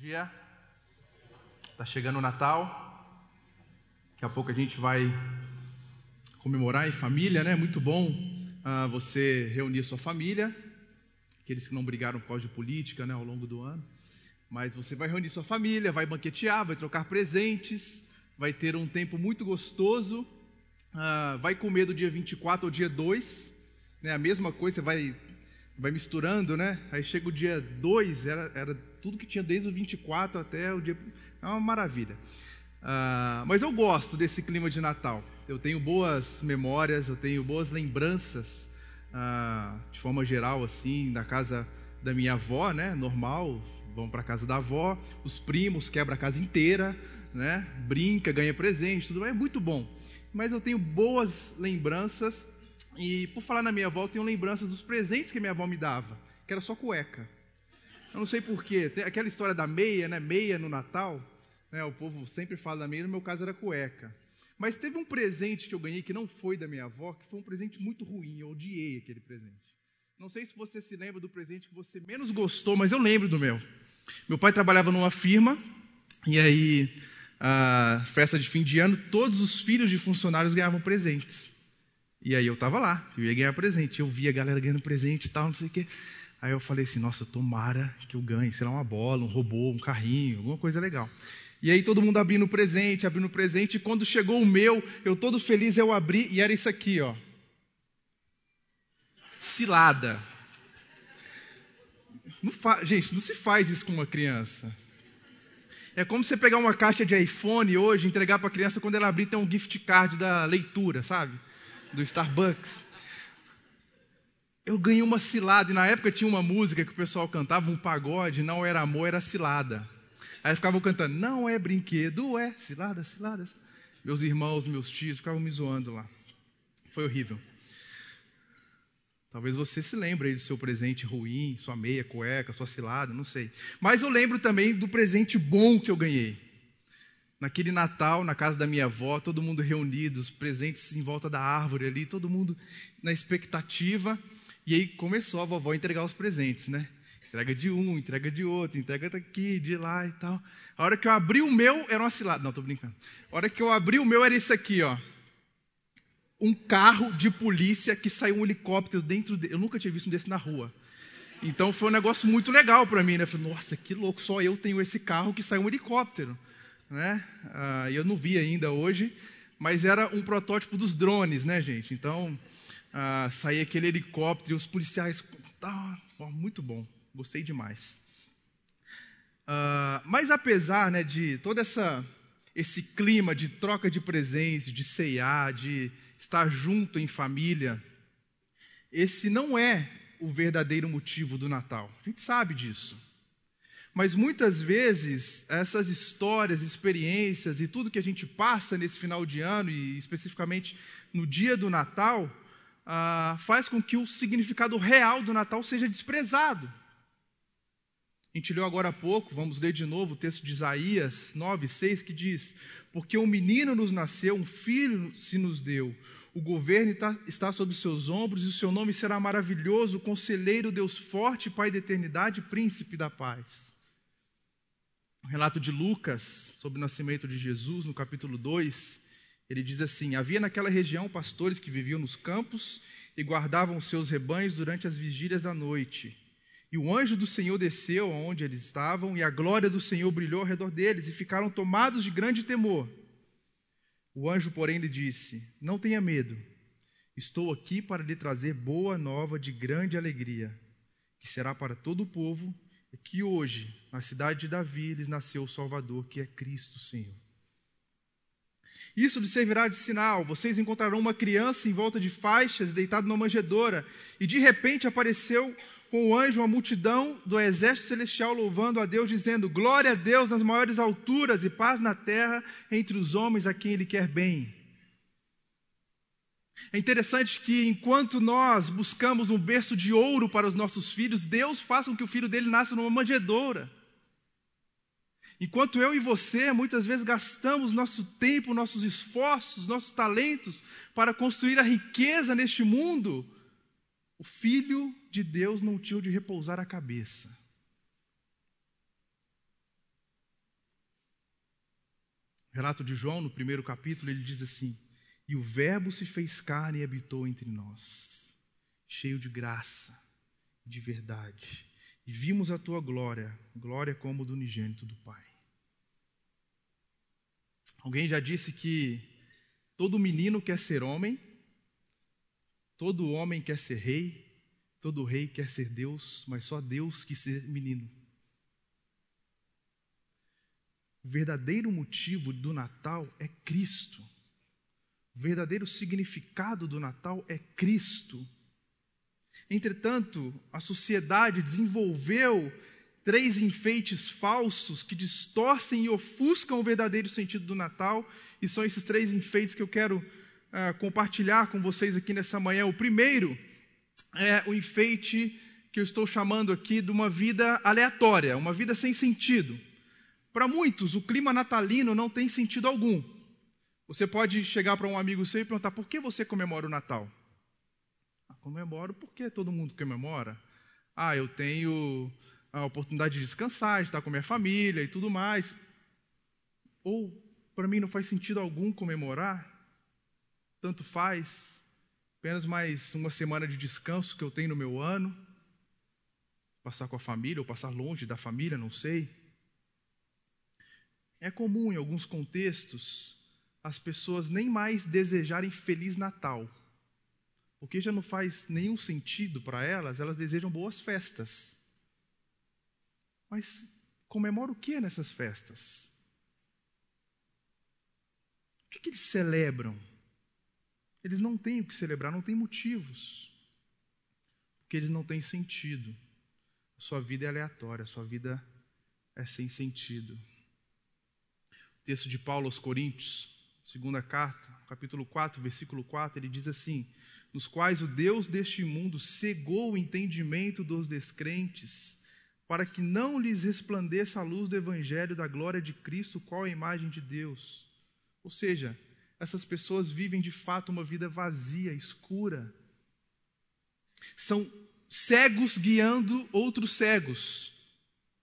dia. Tá chegando o Natal. Daqui a pouco a gente vai comemorar em família, né? Muito bom uh, você reunir sua família. Aqueles que não brigaram por causa de política, né, ao longo do ano. Mas você vai reunir sua família, vai banquetear, vai trocar presentes, vai ter um tempo muito gostoso. Uh, vai comer do dia 24 ao dia 2, né? A mesma coisa, você vai vai misturando, né? Aí chega o dia 2, era, era tudo que tinha desde o 24 até o dia. É uma maravilha. Uh, mas eu gosto desse clima de Natal. Eu tenho boas memórias, eu tenho boas lembranças, uh, de forma geral, assim, da casa da minha avó, né? Normal, vão para casa da avó, os primos quebra a casa inteira, né? Brinca, ganha presente, tudo é muito bom. Mas eu tenho boas lembranças e por falar na minha avó, eu tenho lembranças dos presentes que minha avó me dava, que era só cueca. Eu não sei porquê, tem aquela história da meia, né? Meia no Natal, né? O povo sempre fala da meia, no meu caso era cueca. Mas teve um presente que eu ganhei que não foi da minha avó, que foi um presente muito ruim, eu odiei aquele presente. Não sei se você se lembra do presente que você menos gostou, mas eu lembro do meu. Meu pai trabalhava numa firma, e aí, a festa de fim de ano, todos os filhos de funcionários ganhavam presentes. E aí eu estava lá, eu ia ganhar presente. Eu via a galera ganhando presente e tal, não sei o quê. Aí eu falei assim, nossa, tomara que eu ganhe, sei lá, uma bola, um robô, um carrinho, alguma coisa legal. E aí todo mundo abrindo presente, abrindo presente, e quando chegou o meu, eu todo feliz, eu abri, e era isso aqui, ó. Cilada. Não fa... Gente, não se faz isso com uma criança. É como você pegar uma caixa de iPhone hoje, entregar para a criança, quando ela abrir, tem um gift card da leitura, sabe? Do Starbucks. Eu ganhei uma cilada, e na época tinha uma música que o pessoal cantava, um pagode, não era amor, era cilada. Aí ficavam cantando, não é brinquedo, é cilada, cilada. Meus irmãos, meus tios ficavam me zoando lá. Foi horrível. Talvez você se lembre do seu presente ruim, sua meia, cueca, sua cilada, não sei. Mas eu lembro também do presente bom que eu ganhei. Naquele Natal, na casa da minha avó, todo mundo reunido, os presentes em volta da árvore ali, todo mundo na expectativa. E aí começou a vovó a entregar os presentes, né? Entrega de um, entrega de outro, entrega daqui, de lá e tal. A hora que eu abri o meu, era uma cilada. Não, tô brincando. A hora que eu abri o meu, era isso aqui, ó. Um carro de polícia que saiu um helicóptero dentro dele. Eu nunca tinha visto um desse na rua. Então foi um negócio muito legal para mim, né? Eu falei, nossa, que louco, só eu tenho esse carro que saiu um helicóptero né? Ah, eu não vi ainda hoje, mas era um protótipo dos drones, né, gente? Então, ah, saía aquele helicóptero e os policiais. Ah, muito bom, gostei demais. Ah, mas apesar né, de todo essa, esse clima de troca de presentes, de ceiar, de estar junto em família, esse não é o verdadeiro motivo do Natal. A gente sabe disso. Mas muitas vezes essas histórias, experiências e tudo que a gente passa nesse final de ano, e especificamente no dia do Natal, ah, faz com que o significado real do Natal seja desprezado. A gente leu agora há pouco, vamos ler de novo o texto de Isaías 9, 6, que diz: Porque um menino nos nasceu, um filho se nos deu, o governo está sobre seus ombros, e o seu nome será maravilhoso, conselheiro, Deus forte, Pai da eternidade, príncipe da paz. O relato de Lucas sobre o nascimento de Jesus, no capítulo 2, ele diz assim: Havia naquela região pastores que viviam nos campos e guardavam os seus rebanhos durante as vigílias da noite. E o anjo do Senhor desceu aonde eles estavam, e a glória do Senhor brilhou ao redor deles, e ficaram tomados de grande temor. O anjo, porém, lhe disse: Não tenha medo, estou aqui para lhe trazer boa nova de grande alegria, que será para todo o povo é que hoje, na cidade de Davi, lhes nasceu o Salvador, que é Cristo Senhor. Isso lhes servirá de sinal. Vocês encontrarão uma criança em volta de faixas, deitado numa manjedoura, e de repente apareceu com o anjo uma multidão do exército celestial louvando a Deus, dizendo: Glória a Deus nas maiores alturas e paz na terra entre os homens a quem Ele quer bem. É interessante que enquanto nós buscamos um berço de ouro para os nossos filhos, Deus faça com que o filho dele nasça numa manjedoura. Enquanto eu e você muitas vezes gastamos nosso tempo, nossos esforços, nossos talentos para construir a riqueza neste mundo, o Filho de Deus não tinha de repousar a cabeça. relato de João, no primeiro capítulo, ele diz assim: E o Verbo se fez carne e habitou entre nós, cheio de graça, de verdade. E vimos a tua glória, glória como do unigênito do Pai. Alguém já disse que todo menino quer ser homem, todo homem quer ser rei, todo rei quer ser Deus, mas só Deus quer ser menino. O verdadeiro motivo do Natal é Cristo. O verdadeiro significado do Natal é Cristo. Entretanto, a sociedade desenvolveu três enfeites falsos que distorcem e ofuscam o verdadeiro sentido do Natal, e são esses três enfeites que eu quero uh, compartilhar com vocês aqui nessa manhã. O primeiro é o enfeite que eu estou chamando aqui de uma vida aleatória, uma vida sem sentido. Para muitos, o clima natalino não tem sentido algum. Você pode chegar para um amigo seu e perguntar: por que você comemora o Natal? Ah, comemoro porque todo mundo comemora. Ah, eu tenho a oportunidade de descansar, de estar com minha família e tudo mais. Ou, para mim, não faz sentido algum comemorar. Tanto faz. Apenas mais uma semana de descanso que eu tenho no meu ano. Passar com a família ou passar longe da família, não sei. É comum em alguns contextos as pessoas nem mais desejarem Feliz Natal, porque já não faz nenhum sentido para elas, elas desejam boas festas. Mas comemora o que nessas festas? O que, que eles celebram? Eles não têm o que celebrar, não têm motivos, porque eles não têm sentido. A sua vida é aleatória, a sua vida é sem sentido texto de Paulo aos Coríntios, segunda carta, capítulo 4, versículo 4, ele diz assim: nos quais o Deus deste mundo cegou o entendimento dos descrentes, para que não lhes resplandeça a luz do evangelho da glória de Cristo, qual a imagem de Deus. Ou seja, essas pessoas vivem de fato uma vida vazia, escura. São cegos guiando outros cegos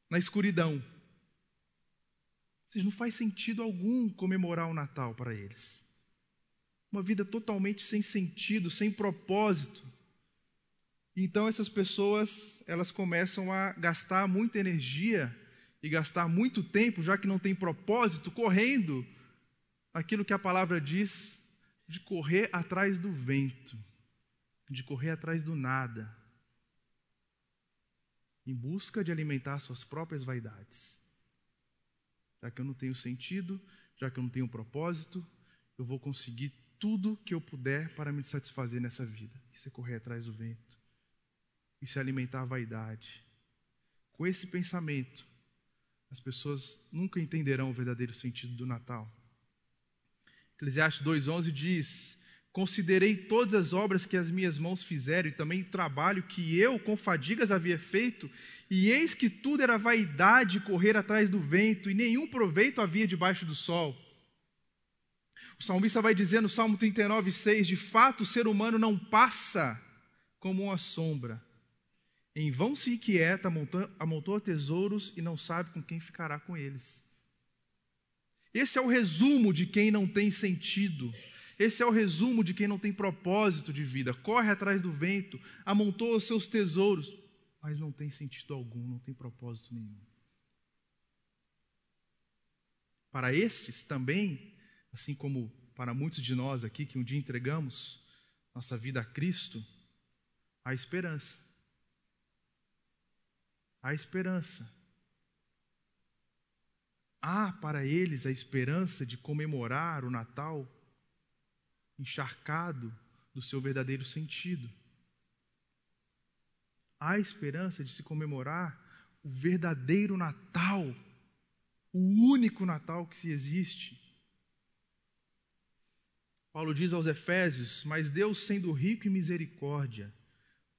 na escuridão seja, não faz sentido algum comemorar o Natal para eles. Uma vida totalmente sem sentido, sem propósito. Então essas pessoas, elas começam a gastar muita energia e gastar muito tempo, já que não tem propósito, correndo aquilo que a palavra diz de correr atrás do vento, de correr atrás do nada, em busca de alimentar suas próprias vaidades já que eu não tenho sentido, já que eu não tenho propósito, eu vou conseguir tudo que eu puder para me satisfazer nessa vida. Isso é correr atrás do vento. Isso é alimentar a vaidade. Com esse pensamento, as pessoas nunca entenderão o verdadeiro sentido do Natal. Eclesiastes 2,11 diz: Considerei todas as obras que as minhas mãos fizeram e também o trabalho que eu, com fadigas, havia feito, e eis que tudo era vaidade correr atrás do vento, e nenhum proveito havia debaixo do sol. O salmista vai dizer no Salmo 39, 6: De fato, o ser humano não passa como uma sombra. Em vão se inquieta, amontou, tesouros e não sabe com quem ficará com eles. Esse é o resumo de quem não tem sentido. Esse é o resumo de quem não tem propósito de vida. Corre atrás do vento, amontou os seus tesouros, mas não tem sentido algum, não tem propósito nenhum. Para estes também, assim como para muitos de nós aqui que um dia entregamos nossa vida a Cristo, há esperança. Há esperança. Há para eles a esperança de comemorar o Natal encharcado do seu verdadeiro sentido. Há esperança de se comemorar o verdadeiro Natal, o único Natal que se existe. Paulo diz aos Efésios: Mas Deus, sendo rico em misericórdia,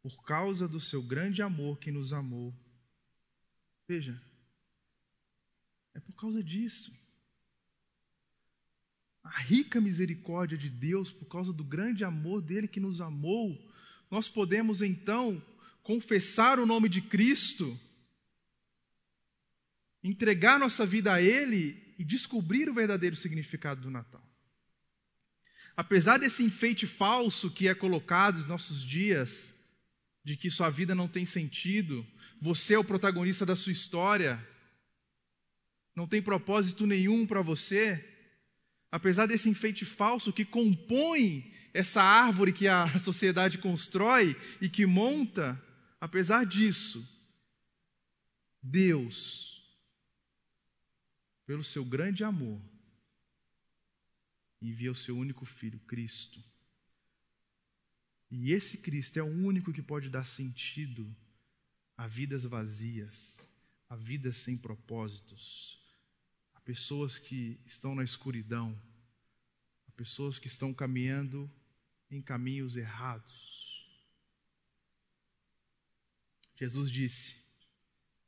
por causa do seu grande amor que nos amou. Veja, é por causa disso a rica misericórdia de Deus, por causa do grande amor dele que nos amou, nós podemos então confessar o nome de Cristo, entregar nossa vida a Ele e descobrir o verdadeiro significado do Natal. Apesar desse enfeite falso que é colocado nos nossos dias, de que sua vida não tem sentido, você é o protagonista da sua história, não tem propósito nenhum para você, apesar desse enfeite falso que compõe essa árvore que a sociedade constrói e que monta, apesar disso, Deus, pelo seu grande amor, envia o seu único filho, Cristo. E esse Cristo é o único que pode dar sentido a vidas vazias, a vidas sem propósitos, pessoas que estão na escuridão, pessoas que estão caminhando em caminhos errados. Jesus disse: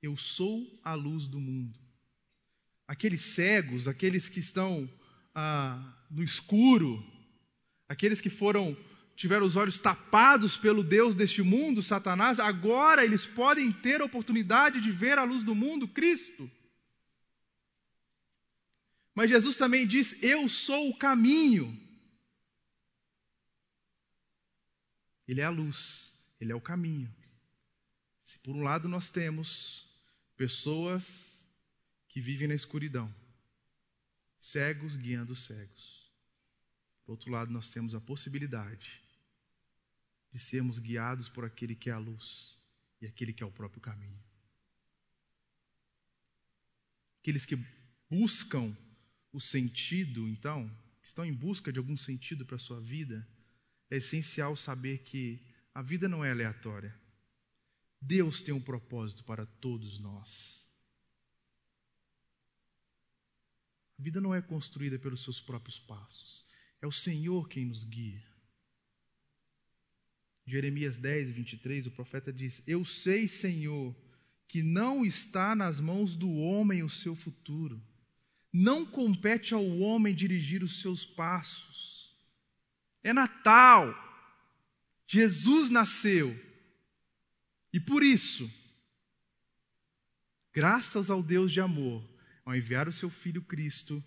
Eu sou a luz do mundo. Aqueles cegos, aqueles que estão ah, no escuro, aqueles que foram tiveram os olhos tapados pelo Deus deste mundo, Satanás, agora eles podem ter a oportunidade de ver a luz do mundo, Cristo. Mas Jesus também diz: Eu sou o caminho. Ele é a luz, ele é o caminho. Se por um lado nós temos pessoas que vivem na escuridão, cegos guiando cegos. Por outro lado, nós temos a possibilidade de sermos guiados por aquele que é a luz e aquele que é o próprio caminho. Aqueles que buscam o sentido, então, estão em busca de algum sentido para a sua vida, é essencial saber que a vida não é aleatória. Deus tem um propósito para todos nós. A vida não é construída pelos seus próprios passos. É o Senhor quem nos guia. Jeremias 10, 23, o profeta diz: Eu sei, Senhor, que não está nas mãos do homem o seu futuro. Não compete ao homem dirigir os seus passos. É Natal. Jesus nasceu. E por isso, graças ao Deus de amor, ao enviar o seu filho Cristo,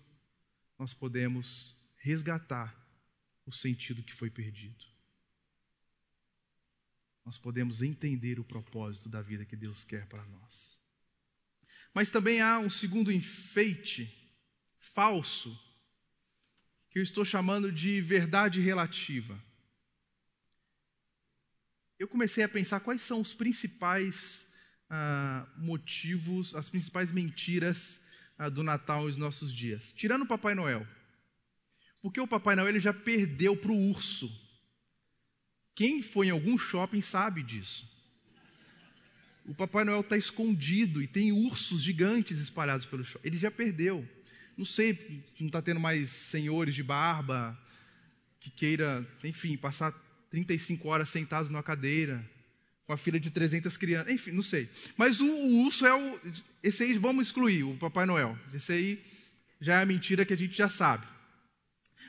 nós podemos resgatar o sentido que foi perdido nós podemos entender o propósito da vida que Deus quer para nós. Mas também há um segundo enfeite falso, que eu estou chamando de verdade relativa. Eu comecei a pensar quais são os principais ah, motivos, as principais mentiras ah, do Natal nos nossos dias. Tirando o Papai Noel. Porque o Papai Noel ele já perdeu para o urso quem foi em algum shopping sabe disso. O Papai Noel está escondido e tem ursos gigantes espalhados pelo shopping. Ele já perdeu. Não sei se não está tendo mais senhores de barba que queira, enfim, passar 35 horas sentados numa cadeira com a fila de 300 crianças. Enfim, não sei. Mas o, o urso é o. Esse aí vamos excluir, o Papai Noel. Esse aí já é a mentira que a gente já sabe.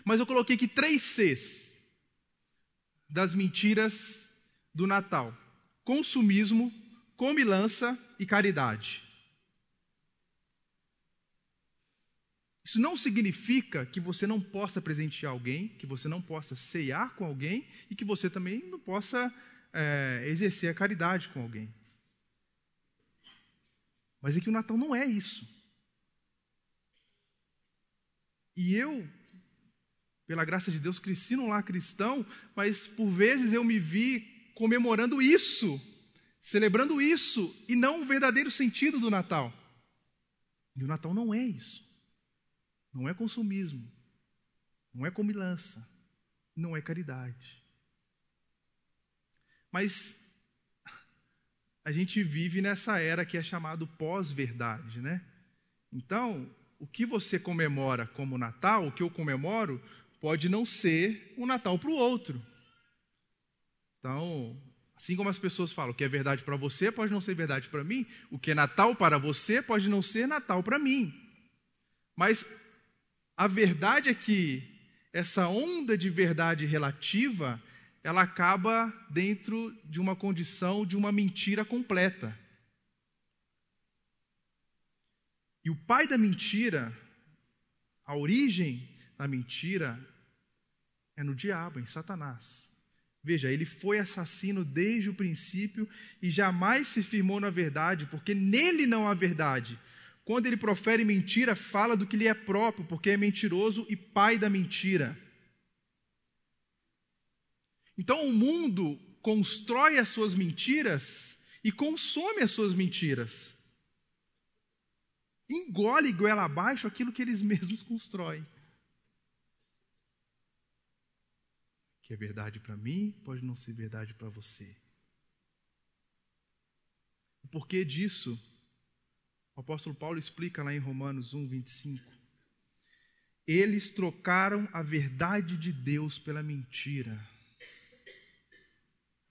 Mas eu coloquei aqui três Cs das mentiras do Natal: consumismo, comilança e caridade. Isso não significa que você não possa presentear alguém, que você não possa ceiar com alguém e que você também não possa é, exercer a caridade com alguém. Mas é que o Natal não é isso. E eu pela graça de Deus, cresci num lar cristão, mas por vezes eu me vi comemorando isso, celebrando isso, e não o verdadeiro sentido do Natal. E o Natal não é isso. Não é consumismo, não é comilança, não é caridade. Mas a gente vive nessa era que é chamado pós-verdade, né? Então, o que você comemora como Natal, o que eu comemoro, pode não ser um Natal para o outro. Então, assim como as pessoas falam, o que é verdade para você pode não ser verdade para mim, o que é Natal para você pode não ser Natal para mim. Mas a verdade é que essa onda de verdade relativa, ela acaba dentro de uma condição de uma mentira completa. E o pai da mentira A origem da mentira é no diabo, em Satanás. Veja, ele foi assassino desde o princípio e jamais se firmou na verdade, porque nele não há verdade. Quando ele profere mentira, fala do que lhe é próprio, porque é mentiroso e pai da mentira. Então o mundo constrói as suas mentiras e consome as suas mentiras. Engole goela abaixo aquilo que eles mesmos constroem. que é verdade para mim pode não ser verdade para você. O porquê disso, o apóstolo Paulo explica lá em Romanos 1, 25. Eles trocaram a verdade de Deus pela mentira,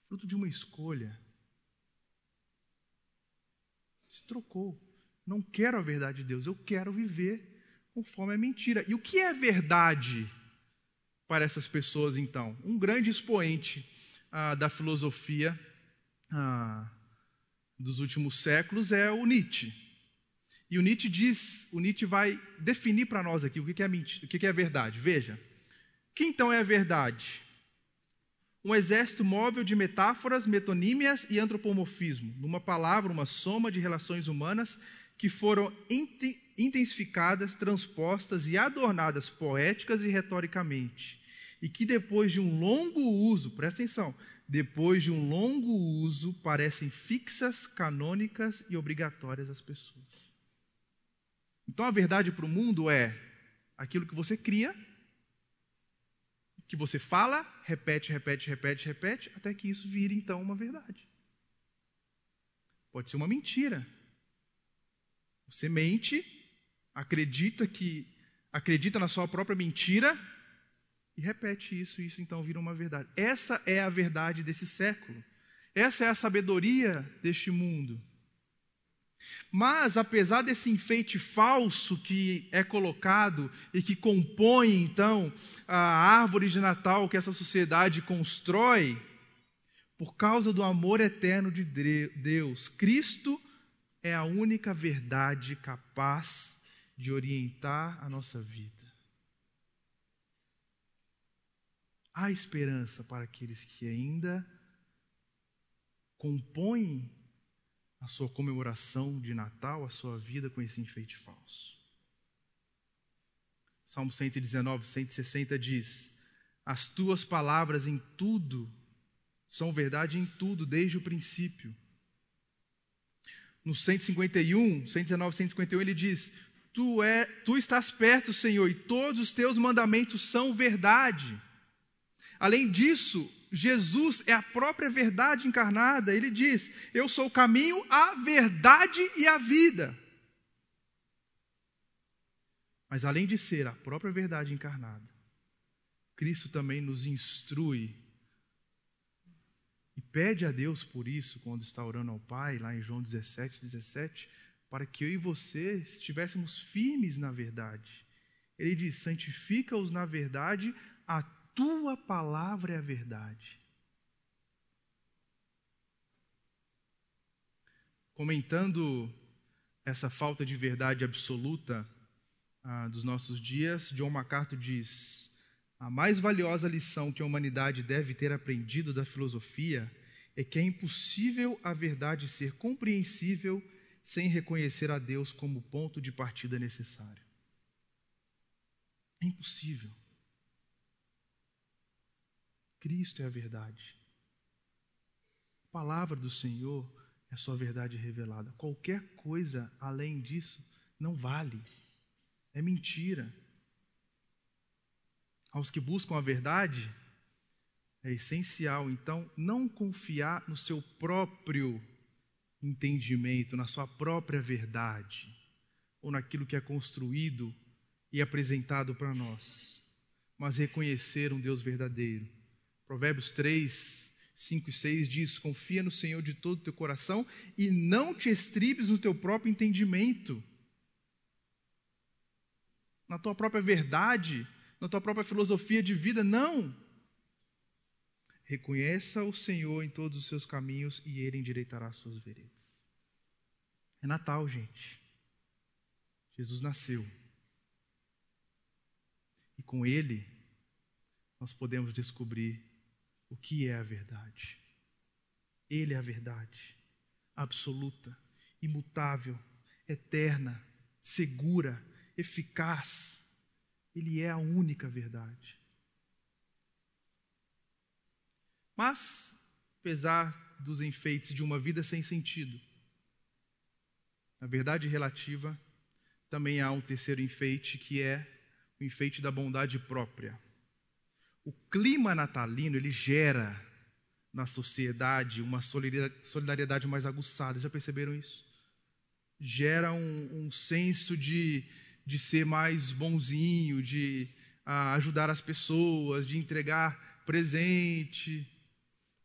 fruto de uma escolha. Se trocou. Não quero a verdade de Deus, eu quero viver conforme a mentira. E o que é verdade? para essas pessoas, então? Um grande expoente ah, da filosofia ah, dos últimos séculos é o Nietzsche. E o Nietzsche diz, o Nietzsche vai definir para nós aqui o que é, mentira, o que é verdade. Veja, que então é a verdade? Um exército móvel de metáforas, metonímias e antropomorfismo, numa palavra, uma soma de relações humanas que foram intensificadas, transpostas e adornadas poéticas e retoricamente, e que depois de um longo uso, presta atenção, depois de um longo uso, parecem fixas, canônicas e obrigatórias às pessoas. Então a verdade para o mundo é aquilo que você cria, que você fala, repete, repete, repete, repete, até que isso vire então uma verdade. Pode ser uma mentira, você mente, acredita que acredita na sua própria mentira e repete isso, isso então vira uma verdade. Essa é a verdade desse século. Essa é a sabedoria deste mundo. Mas, apesar desse enfeite falso que é colocado e que compõe, então, a árvore de Natal que essa sociedade constrói, por causa do amor eterno de Deus, Cristo é a única verdade capaz de orientar a nossa vida. Há esperança para aqueles que ainda compõem a sua comemoração de Natal, a sua vida com esse enfeite falso. Salmo 119, 160 diz: As tuas palavras em tudo são verdade em tudo, desde o princípio no 151, 119, 151, ele diz: tu, é, tu estás perto, Senhor, e todos os teus mandamentos são verdade. Além disso, Jesus é a própria verdade encarnada. Ele diz: Eu sou o caminho, a verdade e a vida. Mas além de ser a própria verdade encarnada, Cristo também nos instrui e pede a Deus por isso, quando está orando ao Pai, lá em João 17, 17, para que eu e você estivéssemos firmes na verdade. Ele diz: santifica-os na verdade, a tua palavra é a verdade. Comentando essa falta de verdade absoluta ah, dos nossos dias, John MacArthur diz: a mais valiosa lição que a humanidade deve ter aprendido da filosofia é que é impossível a verdade ser compreensível sem reconhecer a Deus como ponto de partida necessário. É impossível. Cristo é a verdade. A palavra do Senhor é a sua verdade revelada. Qualquer coisa além disso não vale. É mentira aos que buscam a verdade, é essencial, então, não confiar no seu próprio entendimento, na sua própria verdade, ou naquilo que é construído e apresentado para nós, mas reconhecer um Deus verdadeiro. Provérbios 3, 5 e 6 diz: Confia no Senhor de todo o teu coração e não te estribes no teu próprio entendimento, na tua própria verdade, na tua própria filosofia de vida, não. Reconheça o Senhor em todos os seus caminhos e Ele endireitará as suas veredas. É Natal, gente. Jesus nasceu. com Ele, nós podemos descobrir o que é a verdade. Ele é a verdade absoluta, imutável, eterna, segura, eficaz. Ele é a única verdade. Mas, apesar dos enfeites de uma vida sem sentido, na verdade relativa, também há um terceiro enfeite que é o enfeite da bondade própria. O clima natalino ele gera na sociedade uma solidariedade mais aguçada. Já perceberam isso? Gera um, um senso de, de ser mais bonzinho, de uh, ajudar as pessoas, de entregar presente.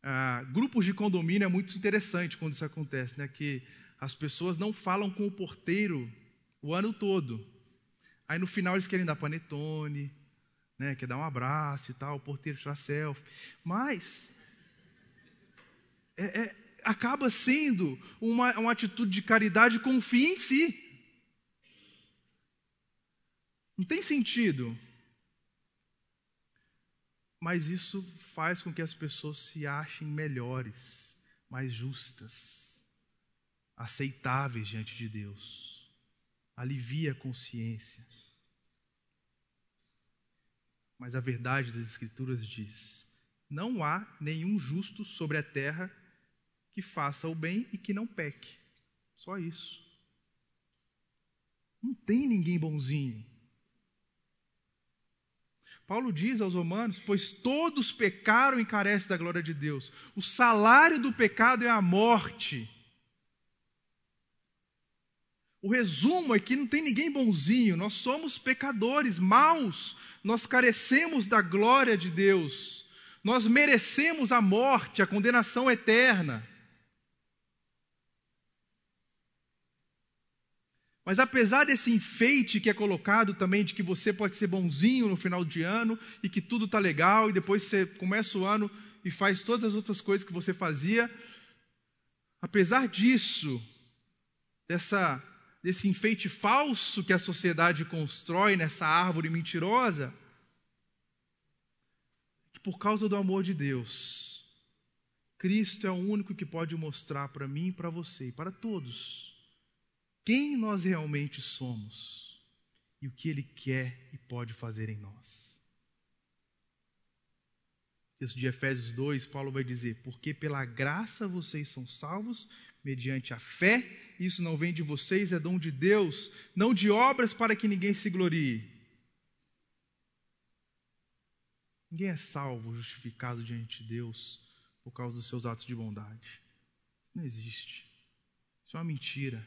Uh, grupos de condomínio é muito interessante quando isso acontece, né? Que as pessoas não falam com o porteiro o ano todo. Aí no final eles querem dar panetone, né? Quer dar um abraço e tal, o porteiro tirar selfie. Mas é, é, acaba sendo uma, uma atitude de caridade com fim em si. Não tem sentido. Mas isso faz com que as pessoas se achem melhores, mais justas, aceitáveis diante de Deus. Alivia a consciência. Mas a verdade das Escrituras diz: não há nenhum justo sobre a terra que faça o bem e que não peque. Só isso. Não tem ninguém bonzinho. Paulo diz aos Romanos: Pois todos pecaram e carecem da glória de Deus. O salário do pecado é a morte. O resumo é que não tem ninguém bonzinho, nós somos pecadores, maus, nós carecemos da glória de Deus, nós merecemos a morte, a condenação eterna. Mas apesar desse enfeite que é colocado também de que você pode ser bonzinho no final de ano e que tudo está legal e depois você começa o ano e faz todas as outras coisas que você fazia, apesar disso, dessa, desse enfeite falso que a sociedade constrói nessa árvore mentirosa, que por causa do amor de Deus, Cristo é o único que pode mostrar para mim para você e para todos quem nós realmente somos e o que Ele quer e pode fazer em nós. Texto de Efésios 2, Paulo vai dizer: Porque pela graça vocês são salvos, mediante a fé, isso não vem de vocês, é dom de Deus, não de obras para que ninguém se glorie. Ninguém é salvo, justificado diante de Deus por causa dos seus atos de bondade. Não existe. Isso é uma mentira.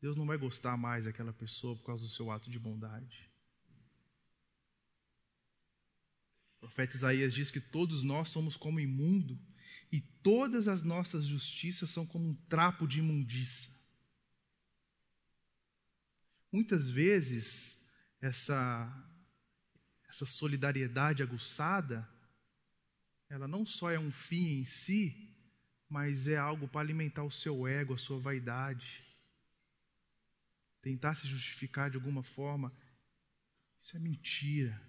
Deus não vai gostar mais daquela pessoa por causa do seu ato de bondade. O profeta Isaías diz que todos nós somos como imundo e todas as nossas justiças são como um trapo de imundícia. Muitas vezes, essa, essa solidariedade aguçada, ela não só é um fim em si, mas é algo para alimentar o seu ego, a sua vaidade tentar se justificar de alguma forma, isso é mentira.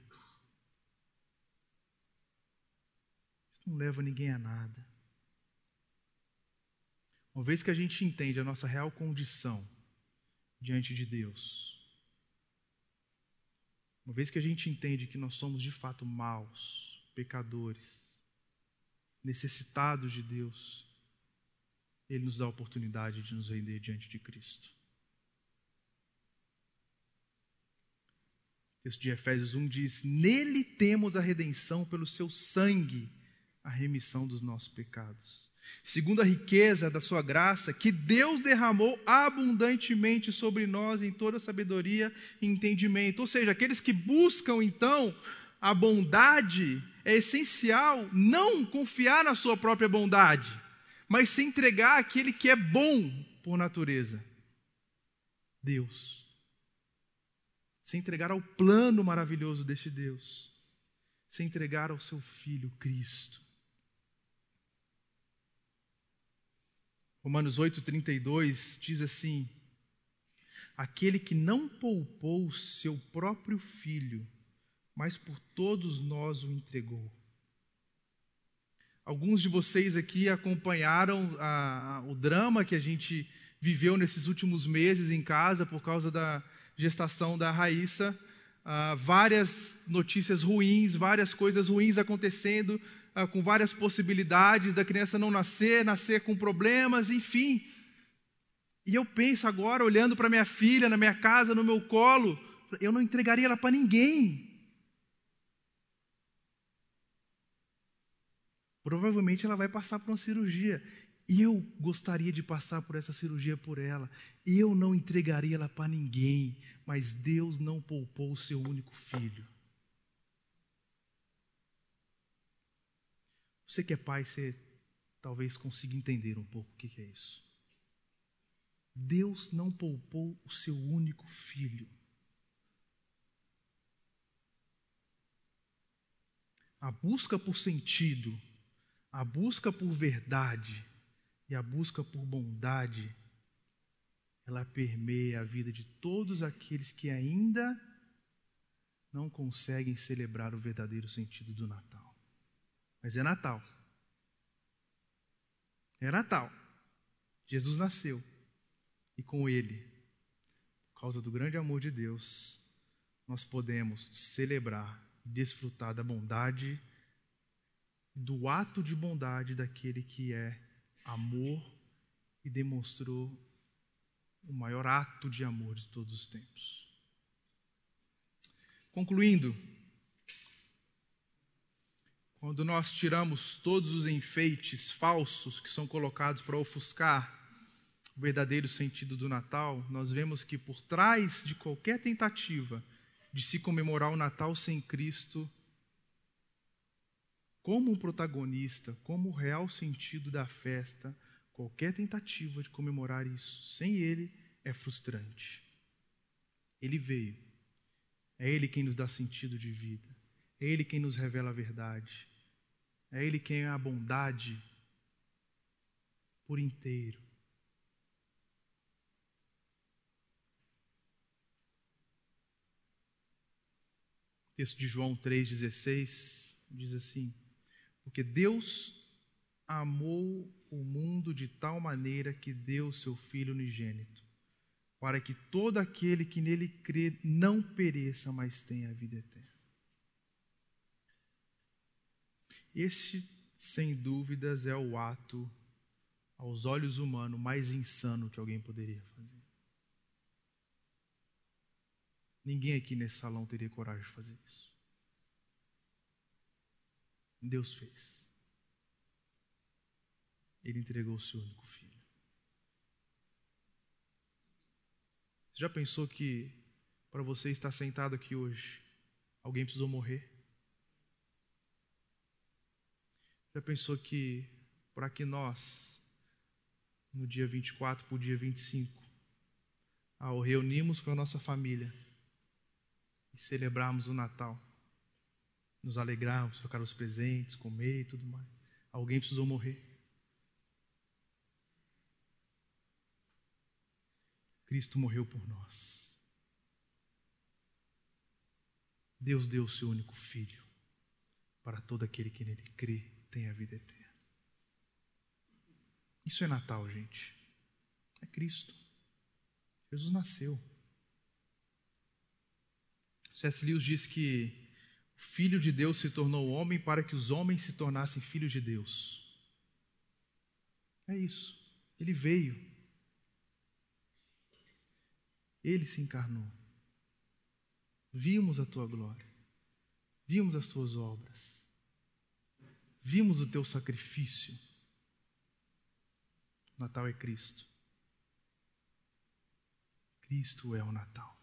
Isso não leva ninguém a nada. Uma vez que a gente entende a nossa real condição diante de Deus, uma vez que a gente entende que nós somos de fato maus, pecadores, necessitados de Deus, Ele nos dá a oportunidade de nos render diante de Cristo. O texto de Efésios 1 diz: Nele temos a redenção pelo seu sangue, a remissão dos nossos pecados. Segundo a riqueza da sua graça, que Deus derramou abundantemente sobre nós em toda sabedoria e entendimento. Ou seja, aqueles que buscam então a bondade, é essencial não confiar na sua própria bondade, mas se entregar àquele que é bom por natureza Deus se entregar ao plano maravilhoso deste Deus, se entregar ao seu Filho Cristo. Romanos 8,32 diz assim: aquele que não poupou seu próprio filho, mas por todos nós o entregou. Alguns de vocês aqui acompanharam a, a, o drama que a gente viveu nesses últimos meses em casa por causa da gestação da Raíssa. Uh, várias notícias ruins, várias coisas ruins acontecendo, uh, com várias possibilidades da criança não nascer, nascer com problemas, enfim. E eu penso agora, olhando para minha filha na minha casa, no meu colo, eu não entregaria ela para ninguém. Provavelmente ela vai passar por uma cirurgia. Eu gostaria de passar por essa cirurgia por ela. Eu não entregaria ela para ninguém, mas Deus não poupou o seu único filho. Você que é pai, você talvez consiga entender um pouco o que é isso. Deus não poupou o seu único filho. A busca por sentido, a busca por verdade e a busca por bondade, ela permeia a vida de todos aqueles que ainda não conseguem celebrar o verdadeiro sentido do Natal. Mas é Natal. É Natal. Jesus nasceu. E com Ele, por causa do grande amor de Deus, nós podemos celebrar e desfrutar da bondade, do ato de bondade daquele que é amor e demonstrou o maior ato de amor de todos os tempos. Concluindo, quando nós tiramos todos os enfeites falsos que são colocados para ofuscar o verdadeiro sentido do Natal, nós vemos que por trás de qualquer tentativa de se comemorar o Natal sem Cristo, como um protagonista, como o real sentido da festa, qualquer tentativa de comemorar isso sem Ele é frustrante. Ele veio, é Ele quem nos dá sentido de vida, é Ele quem nos revela a verdade, é Ele quem é a bondade por inteiro. texto de João 3,16 diz assim: Porque Deus amou o mundo de tal maneira que deu seu Filho unigênito, para que todo aquele que nele crê não pereça, mas tenha a vida eterna. Este, sem dúvidas, é o ato, aos olhos humanos, mais insano que alguém poderia fazer. Ninguém aqui nesse salão teria coragem de fazer isso. Deus fez. Ele entregou o seu único filho. Você já pensou que para você estar sentado aqui hoje, alguém precisou morrer? Já pensou que para que nós, no dia 24 para o dia 25, ao reunirmos com a nossa família, celebrarmos o Natal, nos alegrarmos, trocar os presentes, comer e tudo mais. Alguém precisou morrer. Cristo morreu por nós. Deus deu o seu único filho para todo aquele que nele crê tem a vida eterna. Isso é Natal, gente. É Cristo. Jesus nasceu. C.S. Lewis diz que o Filho de Deus se tornou homem para que os homens se tornassem filhos de Deus. É isso. Ele veio. Ele se encarnou. Vimos a tua glória. Vimos as tuas obras. Vimos o teu sacrifício. O Natal é Cristo. Cristo é o Natal.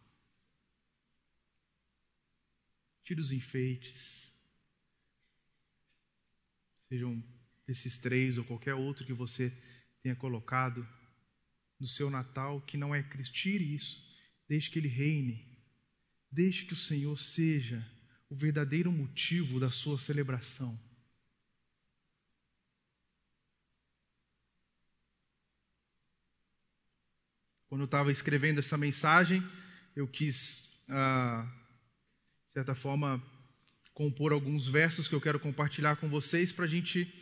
Tire os enfeites. Sejam esses três ou qualquer outro que você tenha colocado no seu Natal, que não é Cristo. Tire isso. Deixe que Ele reine. Deixe que o Senhor seja o verdadeiro motivo da sua celebração. Quando eu estava escrevendo essa mensagem, eu quis, ah, de certa forma, compor alguns versos que eu quero compartilhar com vocês para a gente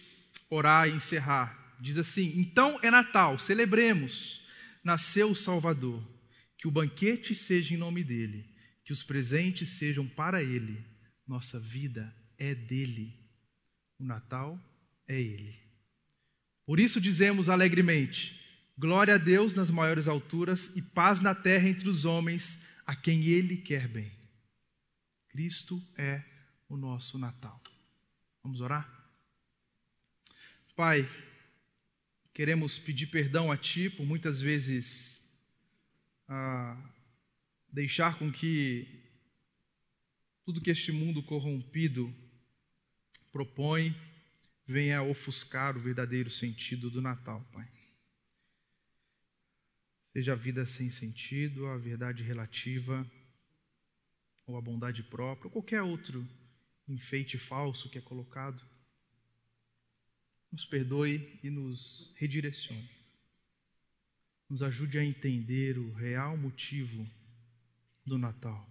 orar e encerrar. Diz assim: Então é Natal, celebremos. Nasceu o Salvador. Que o banquete seja em nome dele, que os presentes sejam para ele. Nossa vida é dele. O Natal é ele. Por isso dizemos alegremente: Glória a Deus nas maiores alturas e paz na terra entre os homens, a quem ele quer bem. Cristo é o nosso Natal. Vamos orar? Pai, queremos pedir perdão a Ti por muitas vezes ah, deixar com que tudo que este mundo corrompido propõe venha ofuscar o verdadeiro sentido do Natal, Pai. Seja a vida sem sentido, a verdade relativa, ou a bondade própria, ou qualquer outro enfeite falso que é colocado. Nos perdoe e nos redirecione. Nos ajude a entender o real motivo do Natal.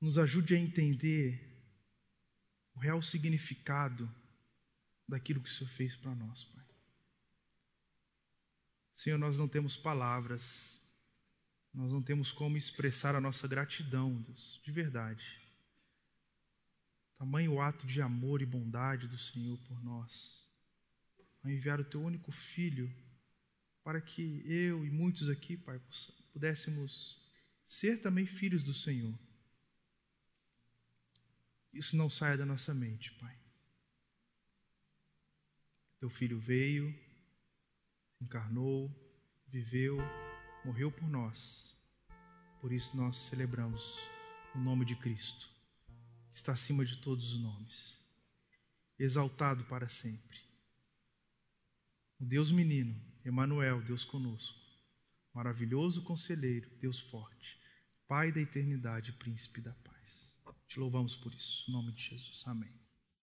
Nos ajude a entender o real significado daquilo que o Senhor fez para nós, Pai. Senhor, nós não temos palavras, nós não temos como expressar a nossa gratidão, Deus, de verdade. Tamanho ato de amor e bondade do Senhor por nós, a enviar o Teu único Filho, para que eu e muitos aqui, Pai, pudéssemos ser também filhos do Senhor. Isso não saia da nossa mente, Pai. Teu filho veio, encarnou, viveu, morreu por nós. Por isso nós celebramos o nome de Cristo, que está acima de todos os nomes, exaltado para sempre. O Deus menino, Emanuel, Deus conosco, maravilhoso conselheiro, Deus forte, Pai da eternidade, príncipe da paz. Te louvamos por isso, em nome de Jesus. Amém.